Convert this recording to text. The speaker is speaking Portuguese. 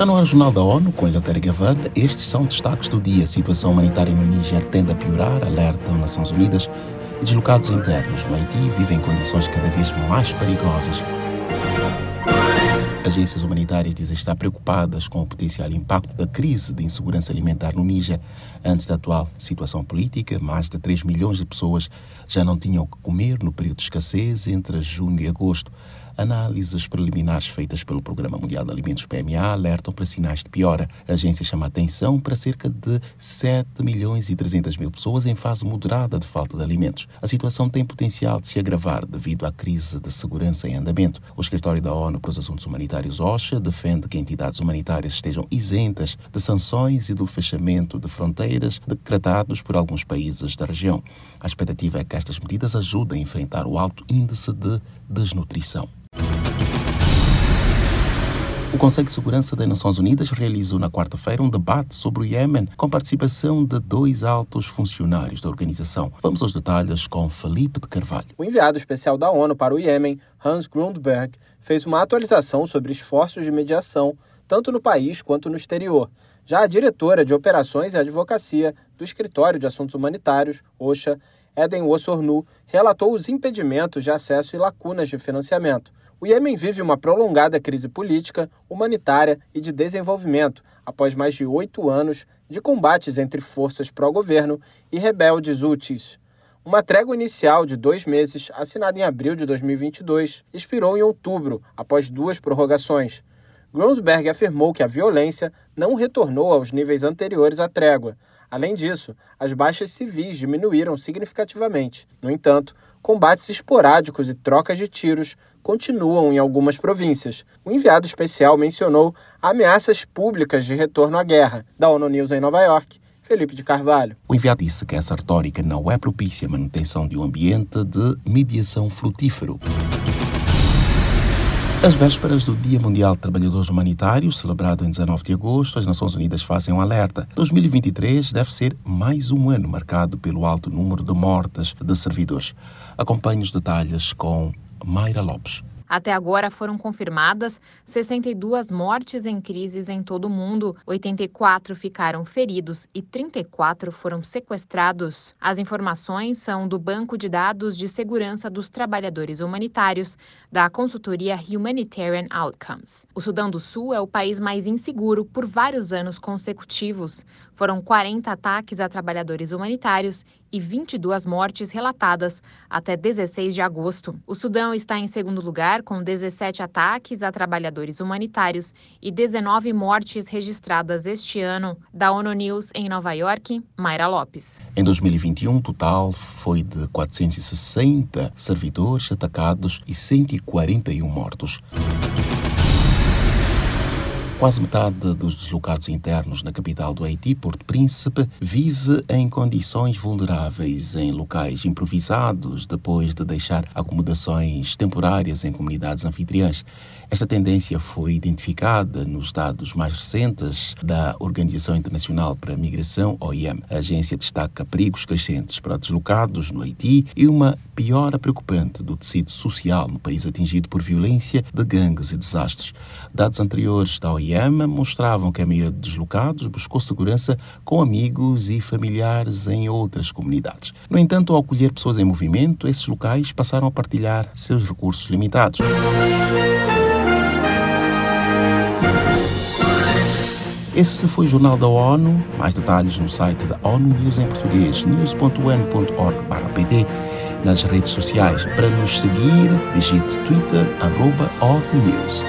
Está no Jornal da ONU, com Eleutério Gavarda. Estes são destaques do dia. A situação humanitária no Níger tende a piorar, alertam Nações Unidas. Deslocados internos no Haiti vivem em condições cada vez mais perigosas. Agências humanitárias dizem estar preocupadas com o potencial impacto da crise de insegurança alimentar no Níger. Antes da atual situação política, mais de 3 milhões de pessoas já não tinham o que comer no período de escassez entre junho e agosto. Análises preliminares feitas pelo Programa Mundial de Alimentos PMA alertam para sinais de piora. A agência chama atenção para cerca de 7 milhões e 300 mil pessoas em fase moderada de falta de alimentos. A situação tem potencial de se agravar devido à crise de segurança em andamento. O Escritório da ONU para os Assuntos Humanitários OSHA defende que entidades humanitárias estejam isentas de sanções e do fechamento de fronteiras decretados por alguns países da região. A expectativa é que estas medidas ajudem a enfrentar o alto índice de desnutrição. Conselho de Segurança das Nações Unidas realizou na quarta-feira um debate sobre o Iêmen com participação de dois altos funcionários da organização. Vamos aos detalhes com Felipe de Carvalho. O enviado especial da ONU para o Iêmen, Hans Grundberg, fez uma atualização sobre esforços de mediação tanto no país quanto no exterior. Já a diretora de Operações e Advocacia do Escritório de Assuntos Humanitários, OSHA, Eden Ossornu, relatou os impedimentos de acesso e lacunas de financiamento. O Iêmen vive uma prolongada crise política, humanitária e de desenvolvimento, após mais de oito anos de combates entre forças pró-governo e rebeldes úteis. Uma trégua inicial de dois meses, assinada em abril de 2022, expirou em outubro, após duas prorrogações. Gronsberg afirmou que a violência não retornou aos níveis anteriores à trégua. Além disso, as baixas civis diminuíram significativamente. No entanto, combates esporádicos e trocas de tiros continuam em algumas províncias. O enviado especial mencionou ameaças públicas de retorno à guerra. Da ONU News em Nova York, Felipe de Carvalho. O enviado disse que essa retórica não é propícia à manutenção de um ambiente de mediação frutífero. Às vésperas do Dia Mundial de Trabalhadores Humanitários, celebrado em 19 de agosto, as Nações Unidas fazem um alerta. 2023 deve ser mais um ano marcado pelo alto número de mortes de servidores. Acompanhe os detalhes com Mayra Lopes. Até agora foram confirmadas 62 mortes em crises em todo o mundo, 84 ficaram feridos e 34 foram sequestrados. As informações são do Banco de Dados de Segurança dos Trabalhadores Humanitários da consultoria Humanitarian Outcomes. O Sudão do Sul é o país mais inseguro por vários anos consecutivos. Foram 40 ataques a trabalhadores humanitários e 22 mortes relatadas até 16 de agosto. O Sudão está em segundo lugar, com 17 ataques a trabalhadores humanitários e 19 mortes registradas este ano. Da ONU News em Nova York, Mayra Lopes. Em 2021, o total foi de 460 servidores atacados e 141 mortos. Quase metade dos deslocados internos na capital do Haiti, Porto Príncipe, vive em condições vulneráveis em locais improvisados depois de deixar acomodações temporárias em comunidades anfitriãs. Esta tendência foi identificada nos dados mais recentes da Organização Internacional para a Migração, OIM. A agência destaca perigos crescentes para deslocados no Haiti e uma piora preocupante do tecido social no país atingido por violência de gangues e desastres. Dados anteriores da OIM mostravam que a maioria de deslocados buscou segurança com amigos e familiares em outras comunidades. No entanto, ao acolher pessoas em movimento, esses locais passaram a partilhar seus recursos limitados. Esse foi o Jornal da ONU. Mais detalhes no site da ONU News em português, news.un.org.pt, nas redes sociais. Para nos seguir, digite Twitter, arroba ONU News.